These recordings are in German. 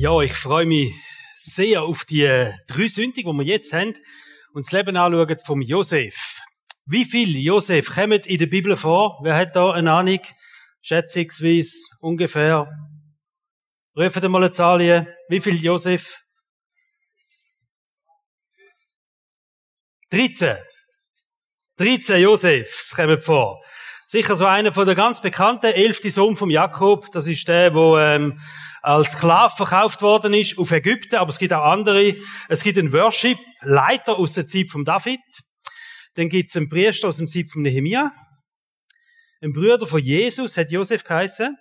Ja, ich freue mich sehr auf die drei Sündigen, die wir jetzt haben und das Leben anschauen vom Josef. Wie viele Josef kommen in der Bibel vor? Wer hat da eine Ahnung? Schätzungsweise ungefähr. Rufen mal eine Zahl Wie viele Josef? 13. 13 Josefs kommen vor. Sicher so einer von der ganz bekannten, elfte Sohn vom Jakob. Das ist der, wo ähm, als Sklave verkauft worden ist auf Ägypten. Aber es gibt auch andere. Es gibt einen Worship-Leiter aus der Zeit von David. Dann gibt es einen Priester aus der Zeit von Nehemia. Ein Bruder von Jesus hat Josef geheißen.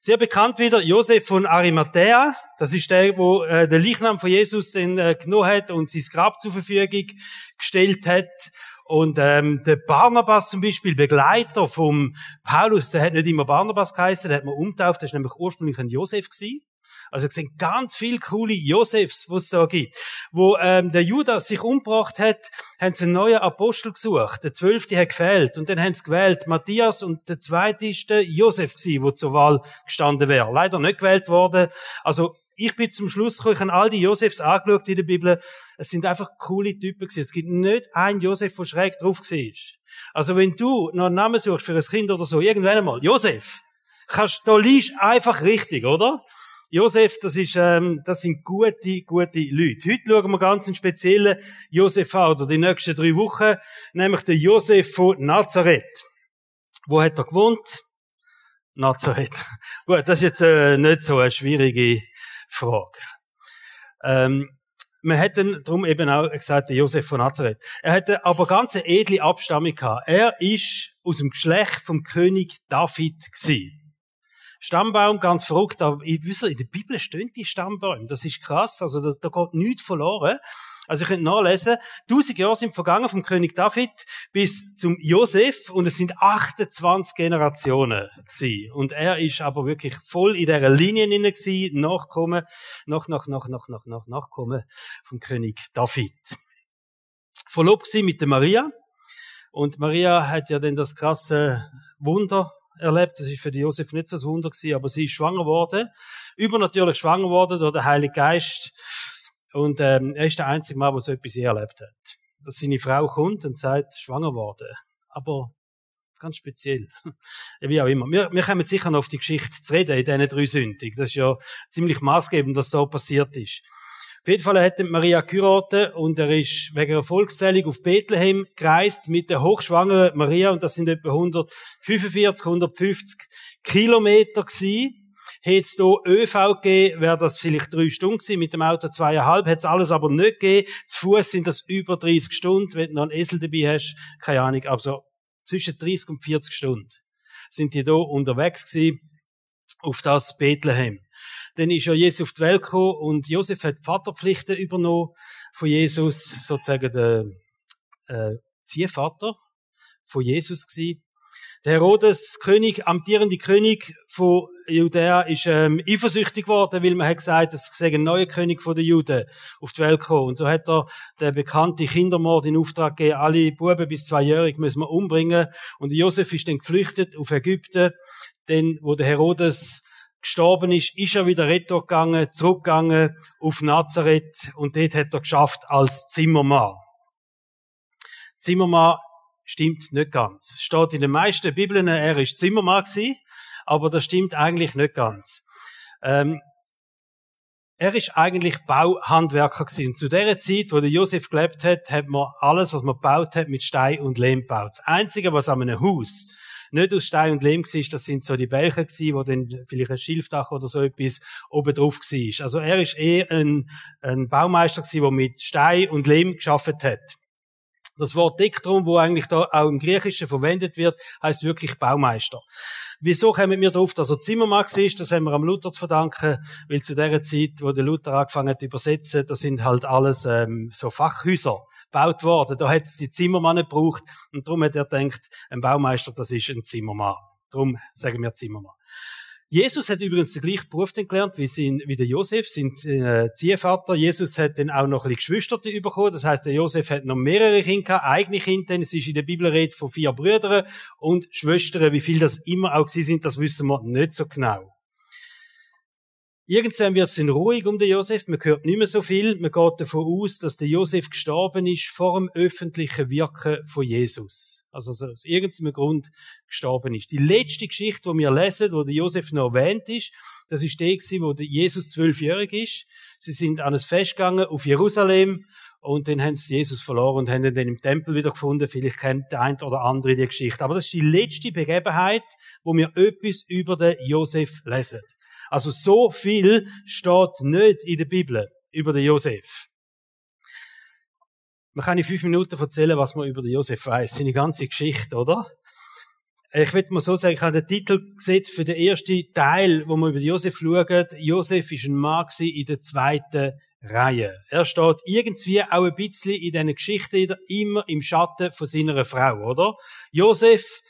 Sehr bekannt wieder Josef von Arimathea. Das ist der, wo äh, der Leichnam von Jesus den äh, genommen hat und sein Grab zur Verfügung gestellt hat. Und ähm, der Barnabas zum Beispiel, Begleiter vom Paulus, der hat nicht immer Barnabas geheißen, der hat man umtauft, der ist nämlich ursprünglich ein Josef gewesen. Also es sind ganz viele coole Josefs, was es da gibt. Wo ähm, der Judas sich umgebracht hat, haben sie einen neuen Apostel gesucht. Der zwölfte hat gefehlt. Und dann haben sie gewählt Matthias und der zweite ist der Josef gewesen, der zur Wahl gestanden wäre. Leider nicht gewählt worden. Also ich bin zum Schluss gekommen, ich habe all die Josefs angeschaut in der Bibel. Es sind einfach coole Typen gewesen. Es gibt nicht einen Josef, der schräg drauf war. Also wenn du noch einen Namen suchst für ein Kind oder so, irgendwann einmal, Josef, kannst, da liest einfach richtig, oder? Josef, das ist, ähm, das sind gute, gute Leute. Heute schauen wir ganz einen speziellen Josef an, oder die nächsten drei Wochen, nämlich den Josef von Nazareth. Wo hat er gewohnt? Nazareth. Gut, das ist jetzt äh, nicht so eine schwierige Frage. Ähm, man hätte darum eben auch gesagt, der Josef von Nazareth. Er hatte aber ganz eine edle Abstammung gehabt. Er ist aus dem Geschlecht vom König David gewesen. Stammbaum, ganz verrückt, aber ich wüsste, in der Bibel stehen die Stammbäume. Das ist krass, also da, da geht nichts verloren. Also ich könnte nachlesen, tausend Jahre sind vergangen vom König David bis zum Josef und es sind 28 Generationen gewesen. Und er ist aber wirklich voll in dieser Linie inne gewesen, Nachkommen, nach, nach, nach, nach, nach, nach, Nachkommen vom König David. Verlobt sie mit der Maria. Und Maria hat ja dann das krasse Wunder erlebt. Das ist für die Josef nicht so ein Wunder gewesen, aber sie ist schwanger geworden. Übernatürlich schwanger geworden durch den Heiligen Geist. Und ähm, er ist der einzige Mann, der so etwas erlebt hat. Dass seine Frau kommt und sagt, schwanger worden. Aber ganz speziell. Wie auch immer. Wir, wir kommen sicher noch auf die Geschichte zu reden in diesen drei Sündig. Das ist ja ziemlich maßgebend, was da passiert ist. Auf jeden Fall hat Maria geheiratet und er ist wegen einer Volkszählung auf Bethlehem gereist mit der hochschwangeren Maria und das sind etwa 145, 150 Kilometer gewesen. Hätte es hier ÖV gegeben, wäre das vielleicht drei Stunden gewesen, mit dem Auto zweieinhalb, hätte es alles aber nicht gegeben. Zu Fuß sind das über 30 Stunden, wenn du noch einen Esel dabei hast, keine Ahnung, aber so zwischen 30 und 40 Stunden sind die hier unterwegs gewesen, auf das Bethlehem. Dann ist ja Jesus auf die Welt gekommen und Josef hat die Vaterpflichten übernommen von Jesus, sozusagen der äh, Ziehvater von Jesus gewesen. Der Herodes, König, amtierende König von Judäa, ist ähm, eifersüchtig geworden, weil man hat gesagt, es sei ein neuer König von den Juden auf die Welt gekommen. Und so hat er den bekannten Kindermord in Auftrag gegeben, alle Buben bis zweijährig müssen wir umbringen. Und Josef ist dann geflüchtet auf Ägypten, denn wo der Herodes gestorben ist, ist er wieder retour gegangen, zurückgegangen auf Nazareth und dort hat er geschafft als Zimmermann. Zimmermann stimmt nicht ganz. Steht in den meisten Bibeln, er ist Zimmermann gewesen, aber das stimmt eigentlich nicht ganz. Ähm, er ist eigentlich Bauhandwerker gewesen. Zu der Zeit, wo der Josef gelebt hat, hat man alles, was man gebaut hat, mit Stein und Lehm gebaut. Das Einzige, was an einem Haus nicht aus Stein und Lehm war, das sind so die Bäche gewesen, wo dann vielleicht ein Schilfdach oder so etwas oben drauf war. Also er ist eher ein, ein Baumeister gewesen, der mit Stein und Lehm geschafft hat. Das Wort Diktrum, wo eigentlich da auch im Griechischen verwendet wird, heißt wirklich Baumeister. Wieso kommen wir darauf, dass er Zimmermann ist? Das haben wir am Luther zu verdanken, weil zu der Zeit, wo der Luther angefangen hat zu übersetzen, da sind halt alles ähm, so Fachhäuser gebaut worden. Da hat es die Zimmermann gebraucht und darum hat er gedacht, ein Baumeister, das ist ein Zimmermann. Darum sagen wir Zimmermann. Jesus hat übrigens den gleichen Beruf gelernt wie, sein, wie der Josef, sein äh, Ziehvater. Jesus hat dann auch noch ein bisschen Geschwister bekommen. Das heißt, der Josef hat noch mehrere Kinder gehabt, eigene Kinder. Es ist in der Bibel Rede von vier Brüdern und Schwestern. Wie viel das immer auch sie sind, das wissen wir nicht so genau. Irgendwann wird es ruhig um den Josef, man hört nicht mehr so viel, man geht davon aus, dass der Josef gestorben ist vor dem öffentlichen Wirken von Jesus. Also aus irgendeinem Grund gestorben ist. Die letzte Geschichte, die wir lesen, wo der Josef noch erwähnt ist, das ist die, wo Jesus zwölfjährig ist. Sie sind an ein Fest gegangen auf Jerusalem und dann haben sie Jesus verloren und haben ihn dann im Tempel wieder gefunden. Vielleicht kennt der eine oder andere die Geschichte. Aber das ist die letzte Begebenheit, wo wir etwas über den Josef lesen. Also so viel steht nicht in der Bibel über den Josef. Man kann in fünf Minuten erzählen, was man über den Josef weiß. Seine ganze Geschichte, oder? Ich würde mal so sagen, ich habe den Titel gesetzt für den ersten Teil, wo wir über Josef schauen. Josef ist ein Mann in der zweiten Reihe. Er steht irgendwie auch ein bisschen in diesen Geschichten immer im Schatten von seiner Frau, oder? Josef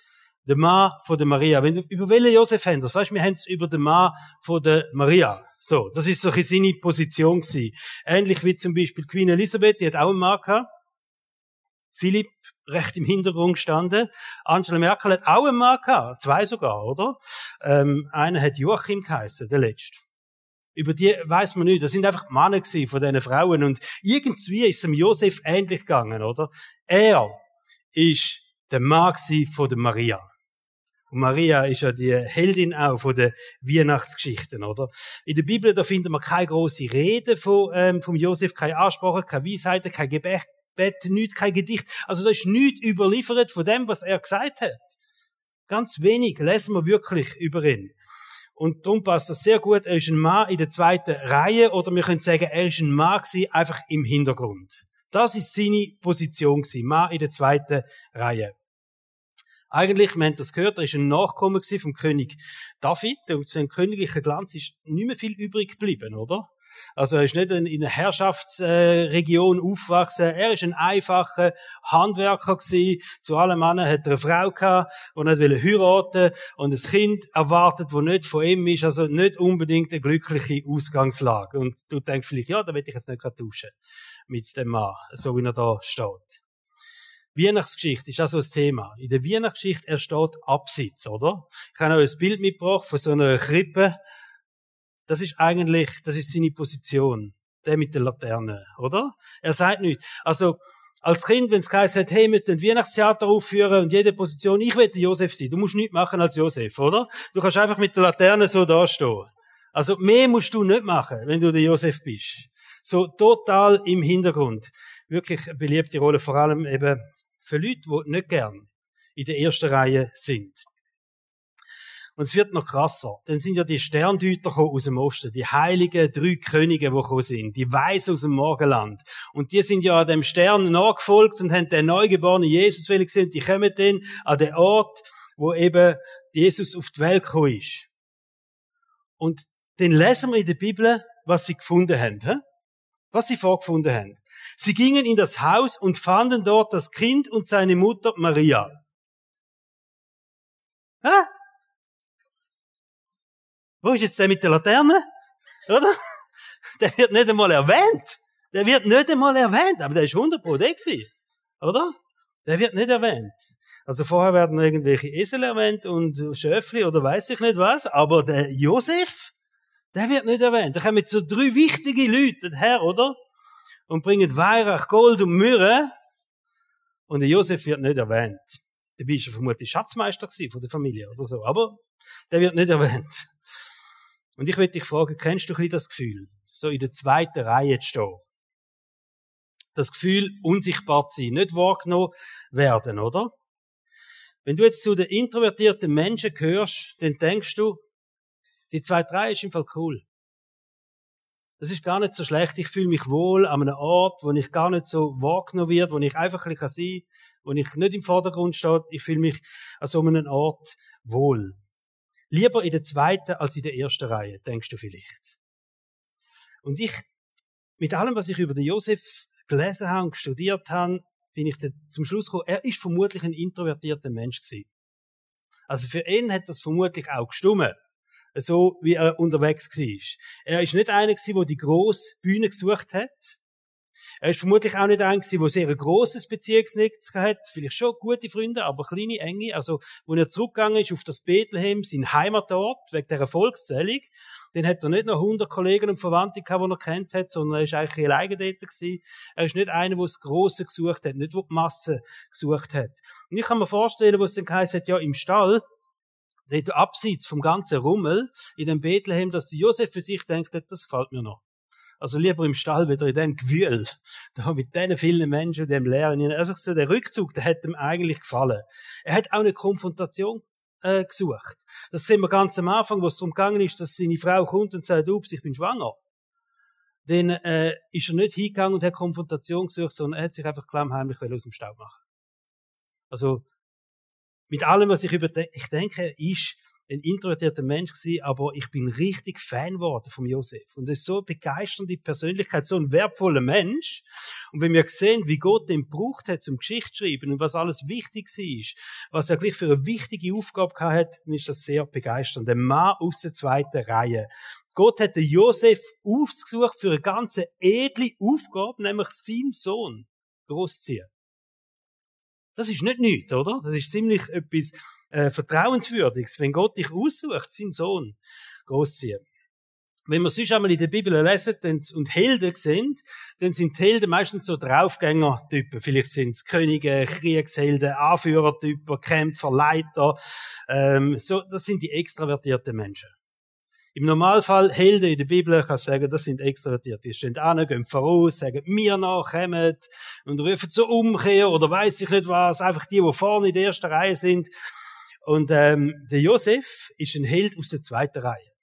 der Mann von der Maria. Wenn du, über welchen Josef haben? Weißt, wir haben es über den Mann von der Maria. So, das ist so ein seine Position gewesen. Ähnlich wie zum Beispiel Queen Elisabeth, die hat auch einen Mann gehabt. Philipp recht im Hintergrund gestanden. Angela Merkel hat auch einen Mann gehabt. Zwei sogar, oder? Ähm, einer hat Joachim geheißen, der letzte. Über die weiß man nicht. Das sind einfach Männer von diesen Frauen. Und irgendwie ist es dem Josef ähnlich gegangen, oder? Er ist der Mann von der Maria. Und Maria ist ja die Heldin auch von den Weihnachtsgeschichten, oder? In der Bibel, da findet man keine große Rede von, ähm, vom Josef, keine Ansprache, keine Weisheiten, kein Gebet, nichts, kein Gedicht. Also da ist nichts überliefert von dem, was er gesagt hat. Ganz wenig lesen wir wirklich über ihn. Und darum passt das sehr gut. Er ist ein Mann in der zweiten Reihe, oder wir können sagen, er ist ein Mann gewesen, einfach im Hintergrund. Das ist seine Position gewesen. Mann in der zweiten Reihe. Eigentlich, wir haben das gehört, er ist ein Nachkommen vom König David. Und sein königlicher Glanz ist nicht mehr viel übrig geblieben, oder? Also er ist nicht in einer Herrschaftsregion aufgewachsen. Er ist ein einfacher Handwerker gewesen. Zu allen Männern hat er eine Frau gehabt, die nicht heiraten und ein Kind erwartet, das nicht von ihm ist. Also nicht unbedingt eine glückliche Ausgangslage. Und du denkst vielleicht, ja, da will ich jetzt nicht tauschen mit dem Mann, so wie er da steht. Weihnachtsgeschichte ist also ein Thema. In der Weihnachtsgeschichte er steht Absitz, oder? Ich habe euch ein Bild mitgebracht von so einer Krippe. Das ist eigentlich, das ist seine Position. Der mit der Laterne, oder? Er sagt nichts. Also, als Kind, wenn es geheißen hat, hey, wir ein Weihnachtstheater aufführen und jede Position, ich will Josef sein. Du musst nichts machen als Josef, oder? Du kannst einfach mit der Laterne so dastehen. Also, mehr musst du nicht machen, wenn du der Josef bist. So total im Hintergrund. Wirklich eine beliebte Rolle, vor allem eben für Leute, die nicht gern in der ersten Reihe sind. Und es wird noch krasser. Dann sind ja die Sterndeuter aus dem Osten, die heiligen drei Könige, die sind, die Weisen aus dem Morgenland. Und die sind ja an dem Stern nachgefolgt und haben den neugeborenen Jesus gesehen. Die kommen dann an den Ort, wo eben Jesus auf die Welt gekommen ist. Und dann lesen wir in der Bibel, was sie gefunden haben. Was sie vorgefunden haben. Sie gingen in das Haus und fanden dort das Kind und seine Mutter Maria. Hä? Wo ist jetzt der mit der Laterne? Oder? Der wird nicht einmal erwähnt. Der wird nicht einmal erwähnt, aber der ist 100 Pro Oder? Der wird nicht erwähnt. Also vorher werden irgendwelche Esel erwähnt und Schöfli oder weiß ich nicht was, aber der Josef, der wird nicht erwähnt. Da kommen so drei wichtige Leute her, oder? und bringen Weihrauch, Gold und Myrrhe. Und der Josef wird nicht erwähnt. Der war vermutlich Schatzmeister von der Familie oder so, aber der wird nicht erwähnt. Und ich will dich fragen, kennst du ein das Gefühl, so in der zweiten Reihe zu stehen? Das Gefühl, unsichtbar zu sein, nicht wahrgenommen werden, oder? Wenn du jetzt zu den introvertierten Menschen gehörst, dann denkst du, die zweite Reihe ist im Fall cool. Das ist gar nicht so schlecht. Ich fühle mich wohl an einem Ort, wo ich gar nicht so wahrgenommen wird, wo ich einfach ein bisschen sein kann, wo ich nicht im Vordergrund stehe. Ich fühle mich an so einem Ort wohl. Lieber in der zweiten als in der ersten Reihe, denkst du vielleicht. Und ich, mit allem, was ich über den Josef gelesen habe und studiert habe, bin ich zum Schluss gekommen, er ist vermutlich ein introvertierter Mensch gewesen. Also für ihn hat das vermutlich auch gestummen so wie er unterwegs war. Er ist nicht einer gewesen, der die grosse Bühne gesucht hat. Er ist vermutlich auch nicht ein der sehr grosses Beziehungsnetz hat, vielleicht schon gute Freunde, aber kleine, enge. Also, wo er zurückgegangen ist auf das Bethlehem, sein Heimatort, wegen der Erfolgszählung, dann hat er nicht noch 100 Kollegen und Verwandte gehabt, die er kennt hat, sondern er ist eigentlich alleine dort gewesen. Er ist nicht einer, der das Grosse gesucht hat, nicht, der die Masse gesucht hat. Und ich kann mir vorstellen, wo es dann geheißen hat, ja, im Stall, abseits vom ganzen Rummel, in dem Bethlehem, dass der Josef für sich denkt, das gefällt mir noch. Also lieber im Stall wieder in dem Gewühl, da mit diesen vielen Menschen, dem Lehren, einfach so der Rückzug, der hat ihm eigentlich gefallen. Er hat auch eine Konfrontation äh, gesucht. Das sehen wir ganz am Anfang, wo es darum gegangen ist, dass seine Frau kommt und sagt, ups, ich bin schwanger. Dann äh, ist er nicht hingegangen und hat Konfrontation gesucht, sondern er hat sich einfach klammheimlich aus dem Staub machen. Also mit allem, was ich über ich denke, ist ein introvertierter Mensch gewesen, aber ich bin richtig Fan geworden vom Josef. Und er ist so eine begeisternde Persönlichkeit, so ein wertvoller Mensch. Und wenn wir sehen, wie Gott den braucht hat zum Geschichtsschreiben und was alles wichtig ist, was er gleich für eine wichtige Aufgabe hat, dann ist das sehr begeisternd. Ein Mann aus der zweiten Reihe. Gott hat den Josef aufgesucht für eine ganz edle Aufgabe, nämlich seinen Sohn großziehen. Das ist nicht nichts, oder? Das ist ziemlich etwas äh, Vertrauenswürdiges, wenn Gott dich aussucht, seinen Sohn großziehen. Wenn wir sonst einmal in der Bibel lesen und Helden sind, dann sind Helden meistens so Draufgänger-Typen. Vielleicht sind es Könige, Kriegshelden, Anführertypen, Kämpfer, Leiter. Ähm, so, das sind die extravertierten Menschen. Im Normalfall Helden in der Bibel, kann sagen, das sind extravertiert. Die stehen an, gehen voraus, sagen, mir nach, kommen und rufen zur Umkehr oder weiß ich nicht was. Einfach die, die vorne in der ersten Reihe sind. Und ähm, der Josef ist ein Held aus der zweiten Reihe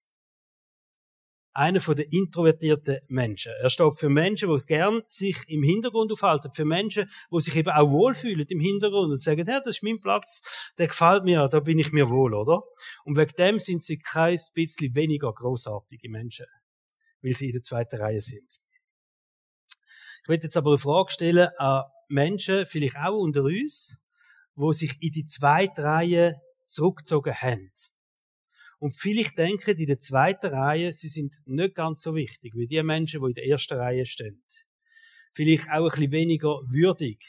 einer von den introvertierten Menschen. Er steht für Menschen, die gern sich im Hintergrund aufhalten, für Menschen, die sich eben auch wohlfühlen im Hintergrund und sagen, ja, das ist mein Platz, der gefällt mir, da bin ich mir wohl, oder? Und wegen dem sind sie kein bisschen weniger großartige Menschen, weil sie in der zweiten Reihe sind. Ich möchte jetzt aber eine Frage stellen an Menschen, vielleicht auch unter uns, wo sich in die zweite Reihe zurückgezogen haben. Und vielleicht denken in der zweiten Reihe, sie sind nicht ganz so wichtig wie die Menschen, die in der ersten Reihe stehen. Vielleicht auch ein bisschen weniger würdig.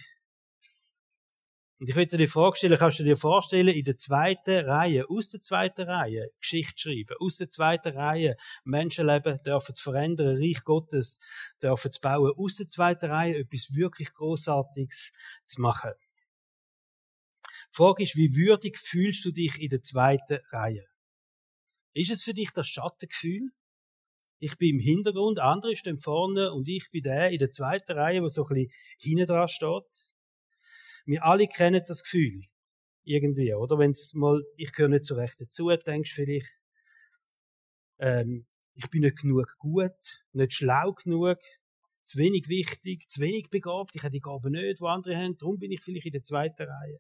Und ich möchte dir die Frage stellen, kannst du dir vorstellen, in der zweiten Reihe, aus der zweiten Reihe, Geschichte schreiben, aus der zweiten Reihe, Menschenleben dürfen zu verändern, Reich Gottes dürfen zu bauen, aus der zweiten Reihe etwas wirklich Großartiges zu machen. Die Frage ist, wie würdig fühlst du dich in der zweiten Reihe? Ist es für dich das Schattengefühl? Ich bin im Hintergrund, andere stehen vorne und ich bin der in der zweiten Reihe, wo so ein bisschen hinten dran steht. Wir alle kennen das Gefühl. Irgendwie, oder? Wenn's mal, ich gehöre nicht so recht dazu, denkst vielleicht, ähm, ich bin nicht genug gut, nicht schlau genug, zu wenig wichtig, zu wenig begabt, ich habe die Gaben nicht, wo andere haben, darum bin ich vielleicht in der zweiten Reihe.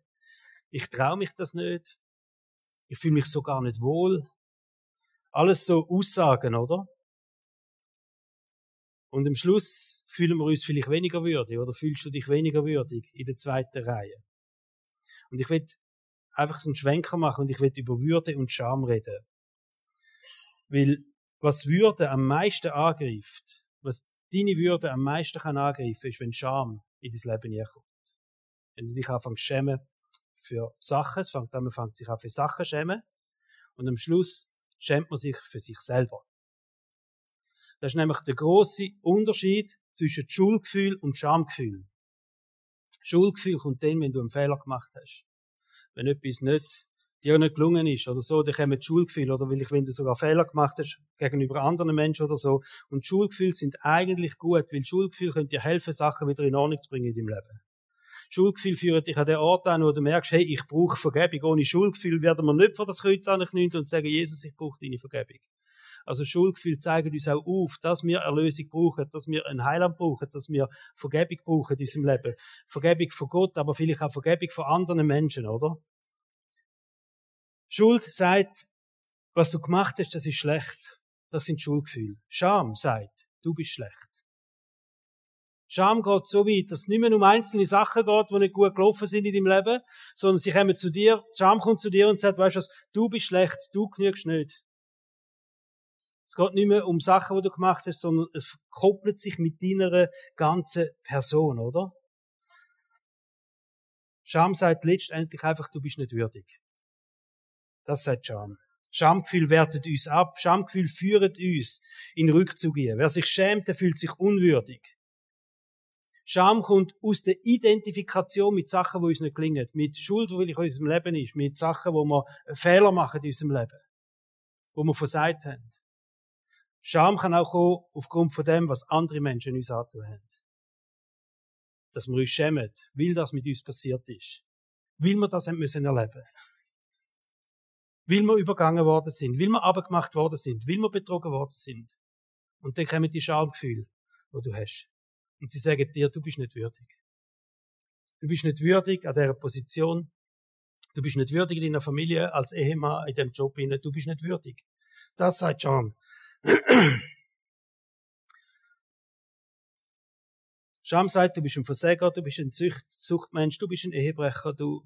Ich traue mich das nicht. Ich fühle mich so gar nicht wohl. Alles so Aussagen, oder? Und am Schluss fühlen wir uns vielleicht weniger würdig oder fühlst du dich weniger würdig in der zweiten Reihe. Und ich will einfach so einen Schwenker machen und ich will über Würde und Scham reden. Weil was Würde am meisten angreift, was deine Würde am meisten kann angreifen, ist, wenn Scham in dein Leben herkommt. Wenn du dich anfängst zu schämen für Sachen, es fängt an, man fängt sich an für Sachen schämen und am Schluss schämt man sich für sich selber. Das ist nämlich der große Unterschied zwischen Schuldgefühl und Schamgefühl. Schuldgefühl kommt dann, wenn du einen Fehler gemacht hast. Wenn etwas nicht, dir nicht gelungen ist oder so, dann kommen Schuldgefühl oder will ich, wenn du sogar Fehler gemacht hast gegenüber anderen Menschen oder so. Und Schuldgefühle sind eigentlich gut, weil Schuldgefühl können dir helfen, Sachen wieder in Ordnung zu bringen in deinem Leben. Schuldgefühl führt dich an den Ort an, wo du merkst, hey, ich brauche Vergebung. Ohne Schuldgefühl werden wir nicht vor das Kreuz anknüllen und sagen, Jesus, ich brauche deine Vergebung. Also Schuldgefühl zeigen uns auch auf, dass wir Erlösung brauchen, dass wir ein Heiland brauchen, dass wir Vergebung brauchen in unserem Leben. Vergebung von Gott, aber vielleicht auch Vergebung von anderen Menschen, oder? Schuld sagt, was du gemacht hast, das ist schlecht. Das sind Schuldgefühle. Scham sagt, du bist schlecht. Scham geht so weit, dass es nicht mehr um einzelne Sachen geht, die nicht gut gelaufen sind in deinem Leben, sondern sie kommen zu dir, Scham kommt zu dir und sagt, weißt du was, du bist schlecht, du genügst nicht. Es geht nicht mehr um Sachen, die du gemacht hast, sondern es koppelt sich mit deiner ganzen Person, oder? Scham sagt letztendlich einfach, du bist nicht würdig. Das sagt Scham. Schamgefühl wertet uns ab. Schamgefühl führt uns in Rückzug. Wer sich schämt, der fühlt sich unwürdig. Scham kommt aus der Identifikation mit Sachen, die uns nicht gelingen. Mit Schuld, die in unserem Leben ist. Mit Sachen, wo wir Fehler machen in unserem Leben. Wo wir versagt haben. Scham kann auch kommen aufgrund von dem, was andere Menschen uns antun haben. Dass wir uns schämen, weil das mit uns passiert ist. Weil wir das haben müssen erleben weil wir übergangen worden sind, weil wir abgemacht worden sind, weil wir betrogen worden sind. Und dann kommen die Schamgefühle, wo du hast. Und sie sagen dir, du bist nicht würdig. Du bist nicht würdig an dieser Position. Du bist nicht würdig in deiner Familie als Ehemann in dem Job. Du bist nicht würdig. Das sagt Scham. Scham sagt, du bist ein Versäger, du bist ein Sucht, Suchtmensch, du bist ein Ehebrecher, du,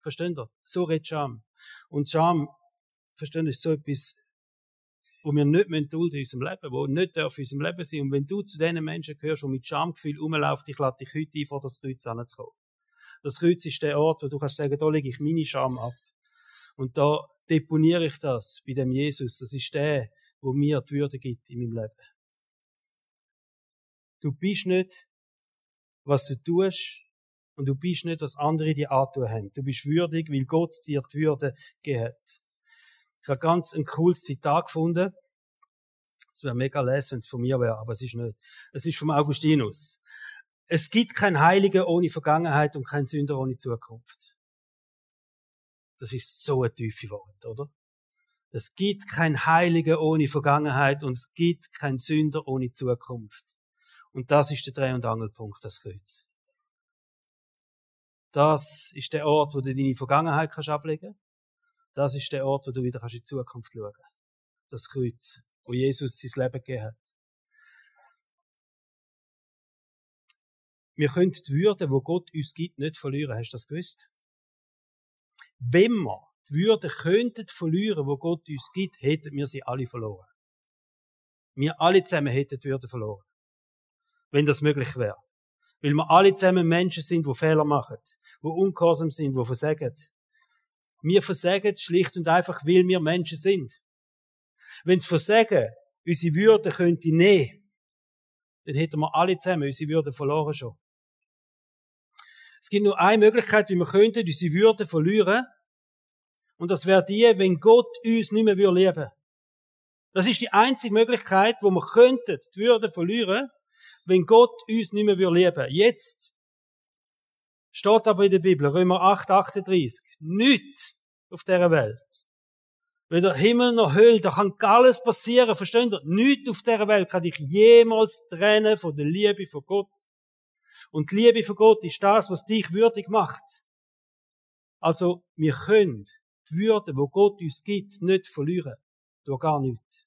versteht ihr? So redet Scham. Und Scham verstehen, ist so etwas, wo wir nicht dulden in unserem Leben, wo nicht in unserem Leben sein. Und wenn du zu diesen Menschen gehörst, die mit Schamgefühl rumlaufen, ich lade dich heute ein, vor das Kreuz anzukommen. Das Kreuz ist der Ort, wo du kannst sagen, da lege ich meine Scham ab. Und da deponiere ich das bei dem Jesus. Das ist der, wo mir die Würde gibt in meinem Leben. Du bist nicht, was du tust, und du bist nicht, was andere dir antun haben. Du bist würdig, weil Gott dir die Würde gegeben hat. Ich habe ganz ein cooles Zitat gefunden. Es wäre mega les, wenn es von mir wäre, aber es ist nicht. Es ist vom Augustinus. Es gibt kein Heiliger ohne Vergangenheit und kein Sünder ohne Zukunft. Das ist so ein tiefe Wort, oder? Es gibt kein Heiliger ohne Vergangenheit und es gibt kein Sünder ohne Zukunft. Und das ist der Dreh- und Angelpunkt, das Kreuz. Das ist der Ort, wo du deine Vergangenheit kannst ablegen das ist der Ort, wo du wieder in die Zukunft schauen kannst. Das Kreuz, wo Jesus sein Leben gegeben hat. Wir können die Würde, wo Gott uns gibt, nicht verlieren. Hast du das gewusst? Wenn wir die Würde könnten verlieren, wo Gott uns gibt, hätten wir sie alle verloren. Wir alle zusammen hätten die Würde verloren. Wenn das möglich wäre. Weil wir alle zusammen Menschen sind, die Fehler machen, die ungehorsam sind, die versagen, wir versagen schlicht und einfach, weil wir Menschen sind. Wenn das Versagen unsere Würde könnte nehmen, dann hätten wir alle zusammen unsere Würde verloren schon. Es gibt nur eine Möglichkeit, wie wir könnten unsere Würde verlieren. Und das wäre die, wenn Gott uns nicht mehr lieben würde. Das ist die einzige Möglichkeit, wo wir könnten die Würde verlieren, wenn Gott uns nicht mehr lieben würde. Jetzt Steht aber in der Bibel, Römer 8, 38. Nichts auf dieser Welt. Weder Himmel noch Hölle, da kann alles passieren, versteht ihr? Nichts auf dieser Welt kann dich jemals trennen von der Liebe von Gott. Und die Liebe von Gott ist das, was dich würdig macht. Also, wir können die Würde, wo Gott uns gibt, nicht verlieren. Durch gar nichts.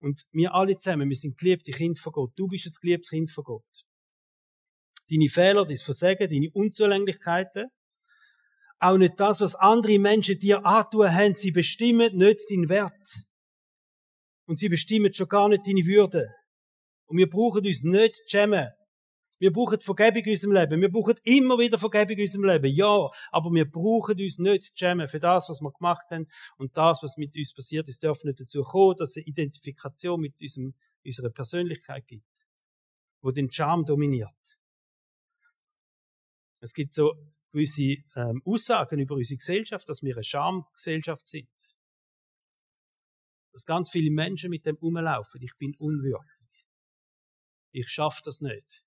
Und wir alle zusammen, wir sind geliebte Kinder von Gott. Du bist ein geliebtes Kind von Gott deine Fehler, dein Versagen, deine Unzulänglichkeiten. Auch nicht das, was andere Menschen dir antun haben, sie bestimmen nicht deinen Wert. Und sie bestimmen schon gar nicht deine Würde. Und wir brauchen uns nicht schämen. Wir brauchen Vergebung in unserem Leben. Wir brauchen immer wieder Vergebung in unserem Leben. Ja, aber wir brauchen uns nicht schämen für das, was wir gemacht haben. Und das, was mit uns passiert ist, darf nicht dazu kommen, dass es eine Identifikation mit unserem, unserer Persönlichkeit gibt, wo den Charme dominiert. Es gibt so gewisse ähm, Aussagen über unsere Gesellschaft, dass wir eine Schamgesellschaft sind. Dass ganz viele Menschen mit dem umlaufen. Ich bin unwürdig. Ich schaffe das nicht.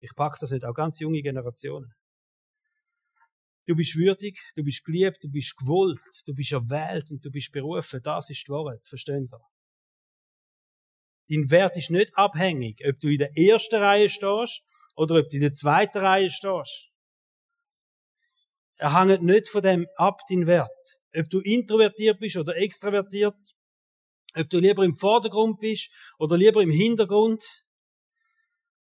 Ich packe das nicht. Auch ganz junge Generationen. Du bist würdig, du bist geliebt, du bist gewollt, du bist erwählt und du bist berufen. Das ist die Wahrheit. Versteht ihr? Dein Wert ist nicht abhängig, ob du in der ersten Reihe stehst oder ob du in der zweiten Reihe stehst. Er hängt nicht von dem ab, dein Wert. Ob du introvertiert bist oder extravertiert, ob du lieber im Vordergrund bist oder lieber im Hintergrund.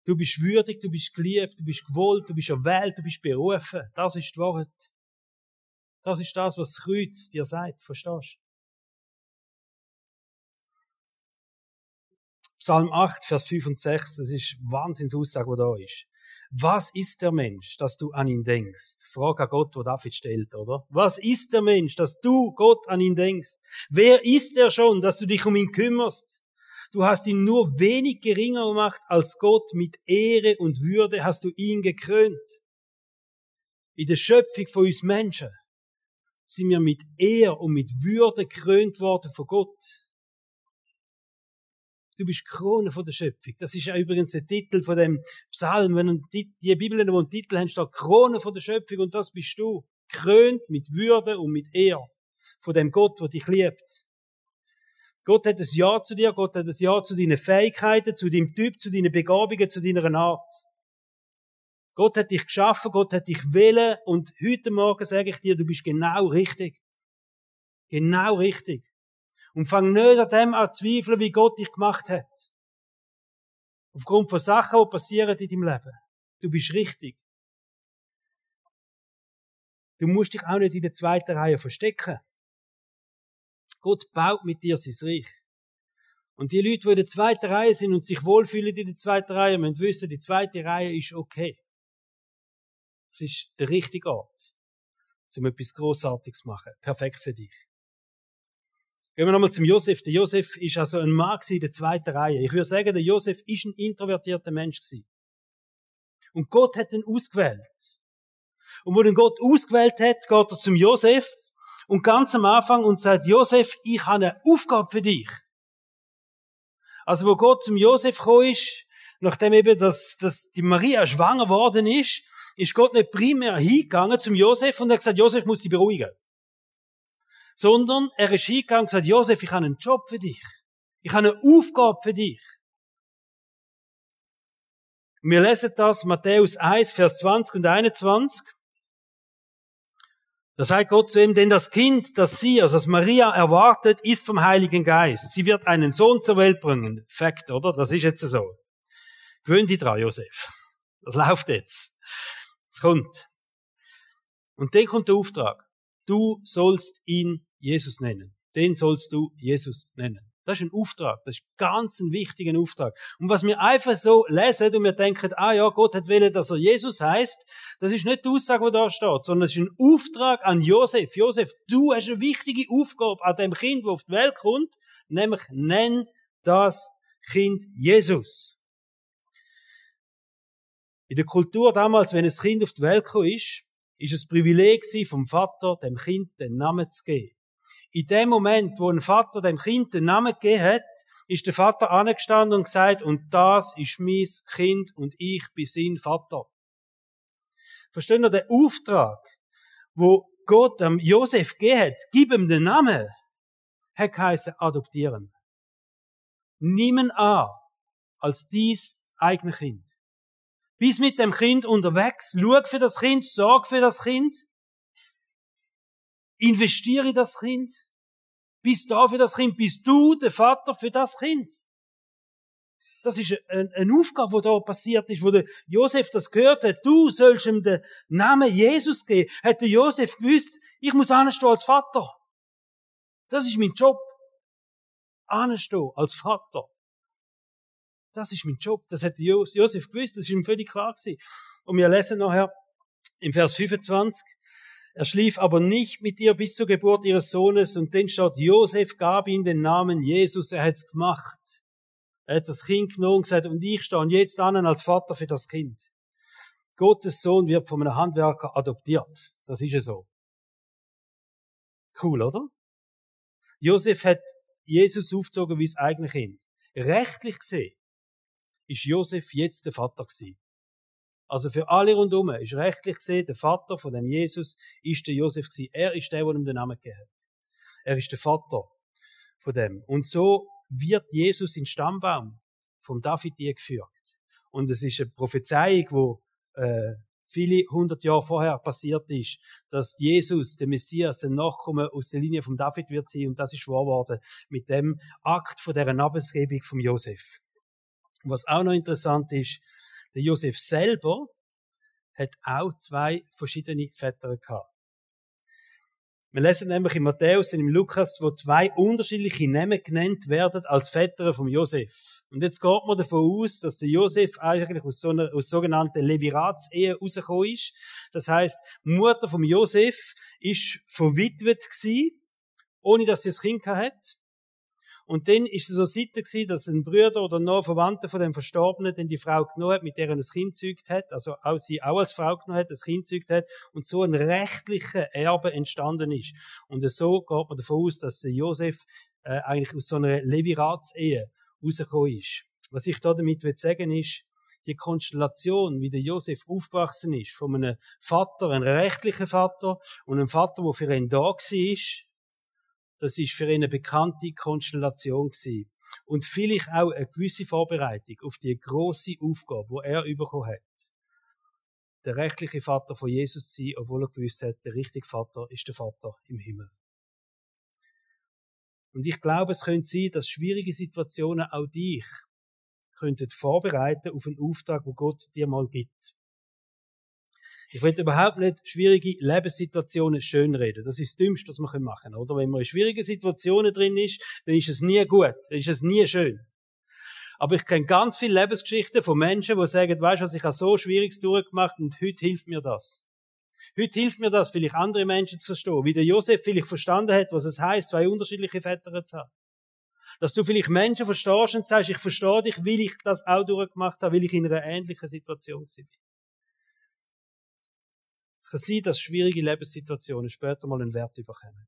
Du bist würdig, du bist geliebt, du bist gewollt, du bist erwählt, du bist berufen. Das ist die Wahrheit. Das ist das, was das Kreuz dir sagt. Verstehst Psalm 8, Vers 5 und 6, das ist Wahnsinnsaussage, die da ist. Was ist der Mensch, dass du an ihn denkst? Frage an Gott, wo David stellt, oder? Was ist der Mensch, dass du, Gott, an ihn denkst? Wer ist er schon, dass du dich um ihn kümmerst? Du hast ihn nur wenig geringer gemacht als Gott. Mit Ehre und Würde hast du ihn gekrönt. In der Schöpfung von uns Menschen sind wir mit Ehr und mit Würde krönt worden von Gott. Du bist Krone von der Schöpfung. Das ist ja übrigens der Titel von dem Psalm. Wenn die Bibel, wo einen Titel haben, steht Krone von der Schöpfung und das bist du. Krönt mit Würde und mit Ehr von dem Gott, der dich liebt. Gott hat ein Ja zu dir, Gott hat ein Ja zu deinen Fähigkeiten, zu deinem Typ, zu deinen Begabungen, zu deiner Art. Gott hat dich geschaffen, Gott hat dich wählen und heute Morgen sage ich dir, du bist genau richtig. Genau richtig. Und fang nicht an dem an zu zweifeln, wie Gott dich gemacht hat. Aufgrund von Sachen, die passieren in deinem Leben. Du bist richtig. Du musst dich auch nicht in der zweiten Reihe verstecken. Gott baut mit dir sein Reich. Und die Leute, die in der zweiten Reihe sind und sich wohlfühlen in der zweiten Reihe, müssen wissen, die zweite Reihe ist okay. Es ist der richtige Ort, um etwas Großartiges zu machen. Perfekt für dich. Gehen wir nochmal zum Josef. Der Josef ist also ein Mann in der zweiten Reihe. Ich würde sagen, der Josef ist ein introvertierter Mensch gewesen. Und Gott hat ihn ausgewählt. Und wo den Gott ausgewählt hat, geht er zum Josef und ganz am Anfang und sagt, Josef, ich habe eine Aufgabe für dich. Also wo Gott zum Josef gekommen ist, nachdem eben dass, dass die Maria schwanger worden ist, ist Gott nicht primär hingegangen zum Josef und hat gesagt, Josef muss sie beruhigen sondern er ist hingegangen und gesagt, Josef, ich habe einen Job für dich. Ich habe eine Aufgabe für dich. Wir lesen das, Matthäus 1, Vers 20 und 21. Da sagt Gott zu ihm, denn das Kind, das sie, also das Maria erwartet, ist vom Heiligen Geist. Sie wird einen Sohn zur Welt bringen. Fakt, oder? Das ist jetzt so. Gewöhn dich dran, Josef. Das läuft jetzt. Es kommt. Und dann kommt der Auftrag. Du sollst ihn Jesus nennen. Den sollst du Jesus nennen. Das ist ein Auftrag. Das ist ganz ein wichtiger Auftrag. Und was wir einfach so lesen und wir denken, ah ja, Gott hat wollen, dass er Jesus heißt, das ist nicht die Aussage, die da steht, sondern es ist ein Auftrag an Josef. Josef, du hast eine wichtige Aufgabe an dem Kind, das auf die Welt kommt, nämlich nenn das Kind Jesus. In der Kultur damals, wenn ein Kind auf die Welt kam, ist, ist es Privileg vom Vater, dem Kind den Namen zu geben. In dem Moment, wo ein Vater dem Kind den Namen gegeben hat, ist der Vater angestanden und gesagt, und das ist mein Kind und ich bin sein Vater. Verstehen ihr den Auftrag, wo Gott am Josef gegeben hat, gib ihm den Namen, hat geheißen, adoptieren. Nimm an als dies eigene Kind. Bis mit dem Kind unterwegs, schau für das Kind, sorg für das Kind, Investiere in das Kind. Bist da für das Kind. Bist du der Vater für das Kind. Das ist eine Aufgabe, die da passiert ist, wo der Josef das gehört hat. Du sollst ihm den Namen Jesus geben. Hat der Josef gewusst, ich muss anstehen als Vater. Das ist mein Job. Anstehen als Vater. Das ist mein Job. Das hat Josef gewusst. Das ist ihm völlig klar gewesen. Und wir lesen nachher im Vers 25. Er schlief aber nicht mit ihr bis zur Geburt ihres Sohnes und dann steht, Josef gab ihm den Namen Jesus, er hat's gemacht. Er hat das Kind genommen und gesagt, und ich stehe jetzt an als Vater für das Kind. Gottes Sohn wird von einem Handwerker adoptiert. Das ist ja so. Cool, oder? Josef hat Jesus aufgezogen wie das eigene Kind. Rechtlich gesehen ist Josef jetzt der Vater gewesen. Also für alle rundherum ist rechtlich gesehen, der Vater von dem Jesus ist der Josef gewesen. Er ist der, der ihm den Namen gegeben hat. Er ist der Vater von dem. Und so wird Jesus in Stammbaum vom David geführt. Und es ist eine Prophezeiung, wo äh, viele hundert Jahre vorher passiert ist, dass Jesus, der Messias, ein Nachkommen aus der Linie von David wird sein. Und das ist wahr geworden mit dem Akt von der Namensgebung von Josef. was auch noch interessant ist, der Josef selber hat auch zwei verschiedene Väter gehabt. Wir lesen nämlich in Matthäus und im Lukas, wo zwei unterschiedliche Namen genannt werden als Väter vom Josef. Und jetzt geht man davon aus, dass der Josef eigentlich aus so einer aus sogenannten Leviratsehe rausgekommen ist. Das heißt, Mutter vom Josef ist verwitwet gewesen, ohne dass sie ein Kind hatte. Und dann ist es so Seite gewesen, dass ein Bruder oder noch Verwandter von dem Verstorbenen dann die Frau genommen hat, mit der er ein Kind zeugt hat, also auch sie auch als Frau genommen hat, ein Kind zeugt hat, und so ein rechtlicher Erbe entstanden ist. Und so geht man davon aus, dass der Josef äh, eigentlich aus so einer Leviratsehe rausgekommen ist. Was ich da damit sagen ist, die Konstellation, wie der Josef aufgewachsen ist, von einem Vater, einem rechtlichen Vater, und einem Vater, der für ihn da war, das ist für ihn eine bekannte Konstellation gewesen. Und vielleicht auch eine gewisse Vorbereitung auf die große Aufgabe, wo er bekommen hat. Der rechtliche Vater von Jesus zu sein, obwohl er gewusst hat, der richtige Vater ist der Vater im Himmel. Und ich glaube, es könnte sein, dass schwierige Situationen auch dich könnten vorbereiten auf einen Auftrag, wo Gott dir mal gibt. Ich will überhaupt nicht schwierige Lebenssituationen schönreden. Das ist das Dümmste, was man machen kann, oder? Wenn man in schwierigen Situationen drin ist, dann ist es nie gut, dann ist es nie schön. Aber ich kenne ganz viele Lebensgeschichten von Menschen, die sagen, weißt du ich habe so Schwieriges durchgemacht und heute hilft mir das. Heute hilft mir das, vielleicht andere Menschen zu verstehen. Wie der Josef vielleicht verstanden hat, was es heißt, zwei unterschiedliche Väter zu haben. Dass du vielleicht Menschen verstehst und sagst, ich verstehe dich, weil ich das auch durchgemacht habe, weil ich in einer ähnlichen Situation bin. Kann sein, dass schwierige Lebenssituationen später mal einen Wert bekommen.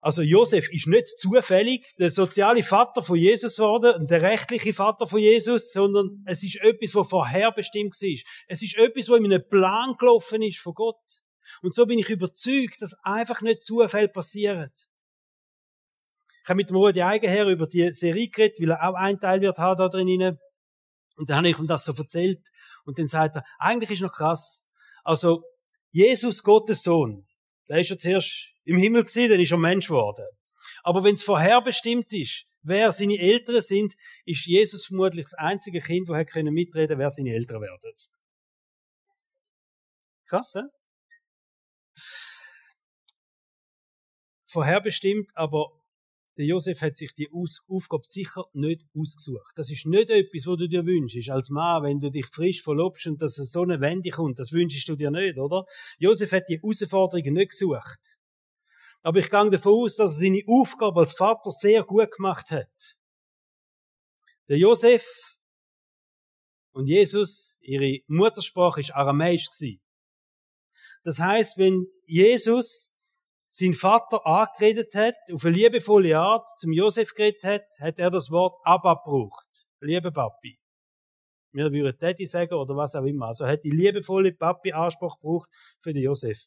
Also Josef ist nicht zufällig der soziale Vater von Jesus geworden, der rechtliche Vater von Jesus, sondern es ist etwas, was vorherbestimmt war. Es ist etwas, was in einem Plan gelaufen ist von Gott. Und so bin ich überzeugt, dass einfach nicht Zufälle passieren. Ich habe mit dem Rudi Eigenherr über die Serie geredet, weil er auch ein Teil wird haben da drin. Und dann habe ich ihm das so erzählt. Und dann sagt er, eigentlich ist noch krass. Also, Jesus, Gottes Sohn, der ist ja zuerst im Himmel gewesen, dann ist er Mensch geworden. Aber wenn es vorherbestimmt ist, wer seine Eltern sind, ist Jesus vermutlich das einzige Kind, das können mitreden, wer seine Eltern werden. Krass, hä? Vorherbestimmt, aber der Josef hat sich die Aufgabe sicher nicht ausgesucht. Das ist nicht etwas, was du dir wünschst als Mann, wenn du dich frisch verlobst und dass es so eine Wende kommt. Das wünschst du dir nicht, oder? Josef hat die Herausforderungen nicht gesucht. Aber ich gehe davon aus, dass er seine Aufgabe als Vater sehr gut gemacht hat. Der Josef und Jesus, ihre Muttersprache ist aramäisch. Das heißt, wenn Jesus sein Vater angeredet hat, auf eine liebevolle Art zum Josef geredet hat, hat er das Wort Abba gebraucht. Liebe Papi. Wir würden Daddy sagen oder was auch immer. Also er hat die liebevolle Papi-Anspruch gebraucht für den Josef.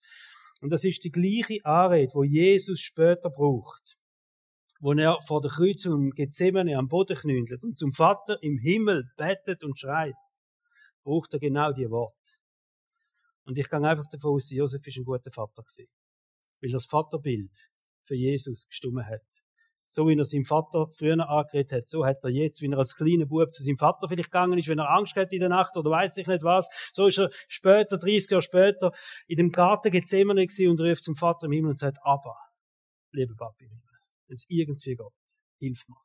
Und das ist die gleiche Anrede, wo Jesus später braucht. Wo er vor der Kreuzung im Gethsemane am Boden knündelt und zum Vater im Himmel bettet und schreit, braucht er genau die Worte. Und ich gehe einfach davon aus, Josef ist ein guter Vater gewesen weil das Vaterbild für Jesus gestummen hat. So wie er seinem Vater früher angeredet hat, so hat er jetzt, wie er als kleiner Bub zu seinem Vater vielleicht gegangen ist, wenn er Angst hat in der Nacht oder weiß ich nicht was, so ist er später, 30 Jahre später, in dem Garten Gethsemane und ruft zum Vater im Himmel und sagt, aber, liebe Papi, wenn es irgendwie geht, hilf mir.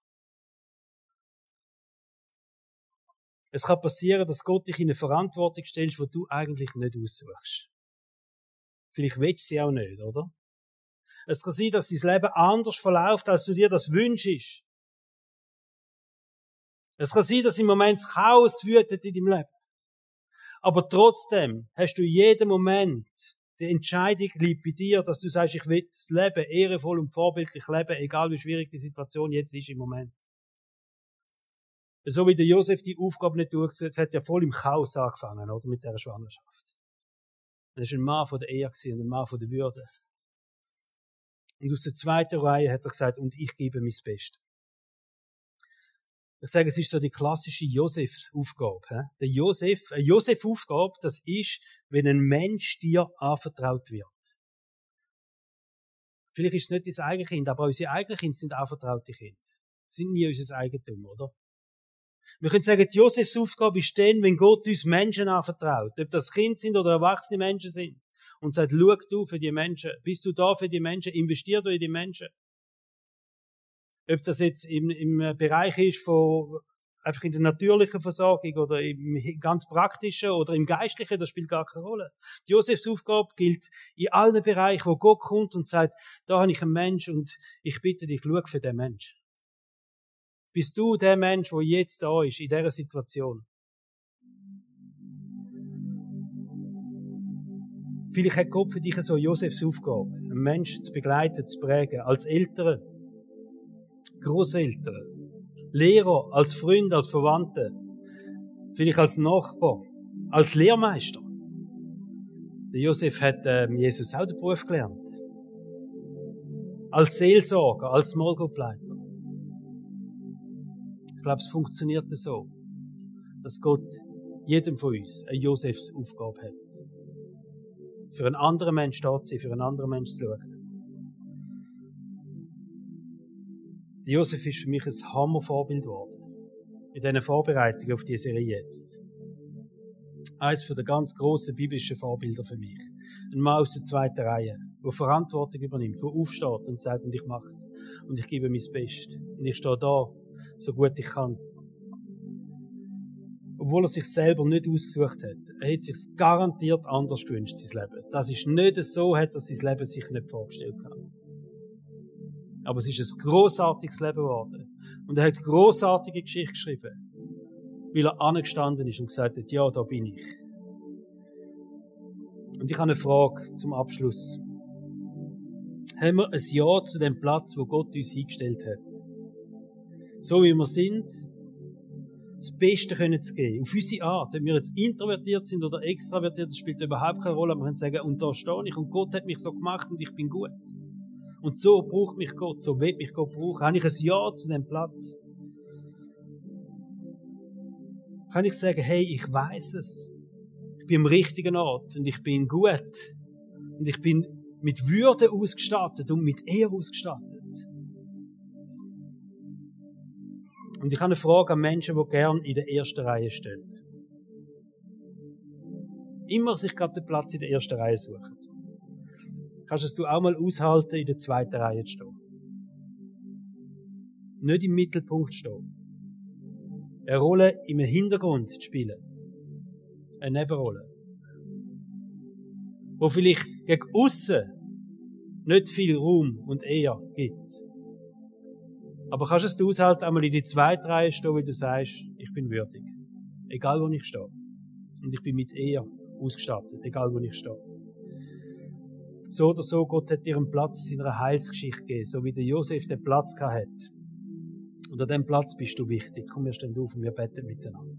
Es kann passieren, dass Gott dich in eine Verantwortung stellt, die du eigentlich nicht aussuchst. Vielleicht willst du sie auch nicht, oder? Es kann sein, dass dein Leben anders verläuft, als du dir das wünschst. Es kann sein, dass im Moment das Chaos wütet in deinem Leben. Aber trotzdem hast du jeden Moment die Entscheidung liegt bei dir, dass du sagst, ich will das Leben ehrenvoll und vorbildlich leben, egal wie schwierig die Situation jetzt ist im Moment. So wie der Josef die Aufgabe nicht durchgesetzt hat, ja voll im Chaos angefangen, oder? Mit der Schwangerschaft. Er war ein Mann von der Ehe und ein Mann von der Würde. Und aus der zweiten Reihe hat er gesagt, und ich gebe mein Bestes. Ich sage, es ist so die klassische Josefs-Aufgabe. Der Josef, eine Josef-Aufgabe, das ist, wenn ein Mensch dir anvertraut wird. Vielleicht ist es nicht dein eigenes Kind, aber unsere eigenen Kinder sind anvertraute Kinder. Sind nie unser Eigentum, oder? Wir können sagen, die Josefs Aufgabe ist dann, wenn Gott uns Menschen anvertraut. Ob das Kind sind oder erwachsene Menschen sind. Und sagt, schau du für die Menschen, bist du da für die Menschen, investier du in die Menschen. Ob das jetzt im, im Bereich ist von einfach in der natürlichen Versorgung oder im ganz praktischen oder im geistlichen, das spielt gar keine Rolle. Josefs Aufgabe gilt in allen Bereichen, wo Gott kommt und sagt, da habe ich einen Mensch und ich bitte dich, schau für den Mensch. Bist du der Mensch, der jetzt da ist, in dieser Situation? Vielleicht hat Gott für dich so Josefs Aufgabe, einen Menschen zu begleiten, zu prägen, als Eltern, Großeltern, Lehrer, als Freund, als Verwandte, vielleicht als Nachbar, als Lehrmeister. Der Josef hat äh, Jesus auch den Beruf gelernt. Als Seelsorger, als Small Ich glaube, es funktioniert so, dass Gott jedem von uns eine Josefs Aufgabe hat. Für einen anderen Mensch da zu sein, für einen anderen Mensch zu schauen. Josef ist für mich ein Hammervorbild geworden. In diesen Vorbereitungen auf diese Serie jetzt. Eines der ganz grossen biblischen Vorbilder für mich. Ein Mann aus der zweiten Reihe, der Verantwortung übernimmt, der aufsteht und sagt, und ich mach's. Und ich gebe mein Bestes. Und ich stehe da, so gut ich kann. Obwohl er sich selber nicht ausgesucht hat. Er hat sich garantiert anders gewünscht, sein Leben. Das ist nicht so, hat er sein Leben sich nicht vorgestellt gehabt. Aber es ist ein großartiges Leben geworden. Und er hat großartige Geschichte geschrieben, weil er angestanden ist und gesagt hat, ja, da bin ich. Und ich habe eine Frage zum Abschluss. Haben wir ein Ja zu dem Platz, wo Gott uns eingestellt hat? So wie wir sind, das Beste können zu geben. Auf unsere Art. Ob wir jetzt introvertiert sind oder extravertiert, das spielt überhaupt keine Rolle. Wir können sagen, und da stehe ich und Gott hat mich so gemacht und ich bin gut. Und so braucht mich Gott, so will mich Gott brauchen. Habe ich ein Ja zu dem Platz? Kann ich sagen, hey, ich weiß es. Ich bin am richtigen Ort und ich bin gut. Und ich bin mit Würde ausgestattet und mit Ehre ausgestattet. Und ich habe eine Frage an Menschen, die gern in der ersten Reihe stehen. Immer sich gerade den Platz in der ersten Reihe suchen kannst du auch mal aushalten, in der zweiten Reihe zu stehen. Nicht im Mittelpunkt stehen. Eine Rolle im Hintergrund zu spielen. Eine Nebenrolle. Wo vielleicht gegen aussen nicht viel Raum und Ehr gibt. Aber kannst du es aushalten, einmal in die zweite Reihe stehen, wie du sagst, ich bin würdig. Egal wo ich stehe. Und ich bin mit Ehr ausgestattet, egal wo ich stehe so oder so, Gott hat dir einen Platz in seiner Heilsgeschichte gegeben, so wie der Josef den Platz hat. Und an diesem Platz bist du wichtig. Komm, wir stehen auf und wir beten miteinander.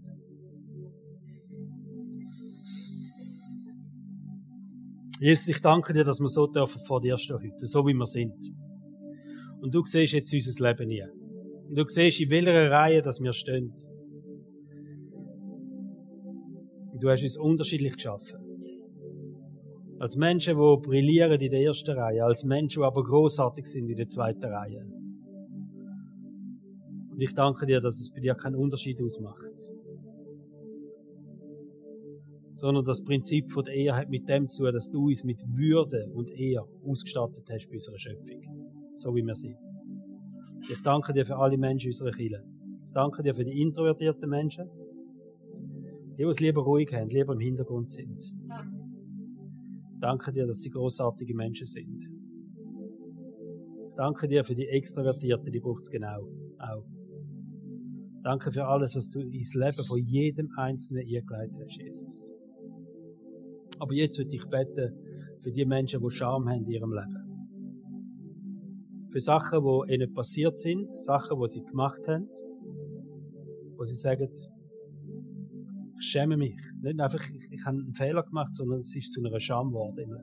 Jesus, ich danke dir, dass wir so dürfen vor dir stehen heute, so wie wir sind. Und du siehst jetzt unser Leben hier. Und du siehst, in welcher Reihe dass wir stehen. Und du hast uns unterschiedlich geschaffen. Als Menschen, die brillieren in der ersten Reihe, als Menschen, die aber großartig sind in der zweiten Reihe. Und ich danke dir, dass es bei dir keinen Unterschied ausmacht. Sondern das Prinzip von der Ehe hat mit dem zu tun, dass du uns mit Würde und Ehr ausgestattet hast bei unserer Schöpfung. So wie wir sind. Ich danke dir für alle Menschen unserer Kirche. Ich danke dir für die introvertierten Menschen, die uns lieber ruhig haben, lieber im Hintergrund sind. Danke dir, dass sie großartige Menschen sind. Danke dir für die Extravertierten, die braucht es genau auch. Danke für alles, was du ins Leben von jedem Einzelnen eingeleitet hast, Jesus. Aber jetzt würde ich beten für die Menschen, die Scham haben in ihrem Leben. Für Sachen, die ihnen passiert sind, Sachen, die sie gemacht haben, wo sie sagen, ich schäme mich. Nicht einfach, ich, ich habe einen Fehler gemacht, sondern es ist zu einer Scham geworden.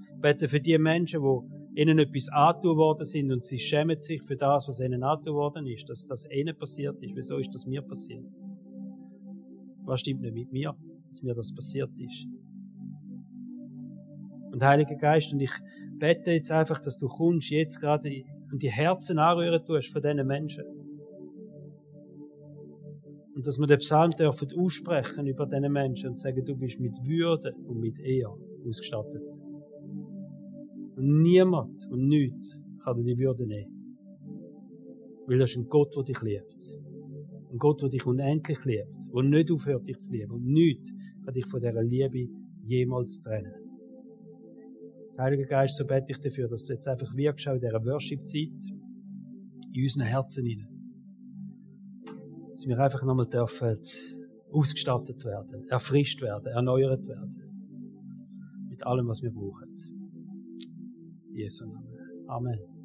Ich bete für die Menschen, die ihnen etwas angetan worden sind und sie schämen sich für das, was ihnen angetan worden ist, dass das ihnen passiert ist. Wieso ist das mir passiert? Was stimmt nicht mit mir, dass mir das passiert ist? Und Heiliger Geist, und ich bete jetzt einfach, dass du kommst jetzt gerade und die Herzen anrühren tust von diesen Menschen. Und dass wir den Psalm dürfen aussprechen über diese Menschen und sagen, du bist mit Würde und mit Ehr ausgestattet. Und niemand und nichts kann dir die Würde nehmen. Weil das ist ein Gott, der dich liebt. Ein Gott, der dich unendlich liebt. Der nicht aufhört, dich zu lieben. Und nichts kann dich von dieser Liebe jemals trennen. Heiliger Geist, so bete ich dafür, dass du jetzt einfach wirkst, auch in dieser Worship-Zeit, in unseren Herzen hinein. Dass wir einfach nochmal dürfen ausgestattet werden, erfrischt werden, erneuert werden. Mit allem, was wir brauchen. Jesu Namen. Amen.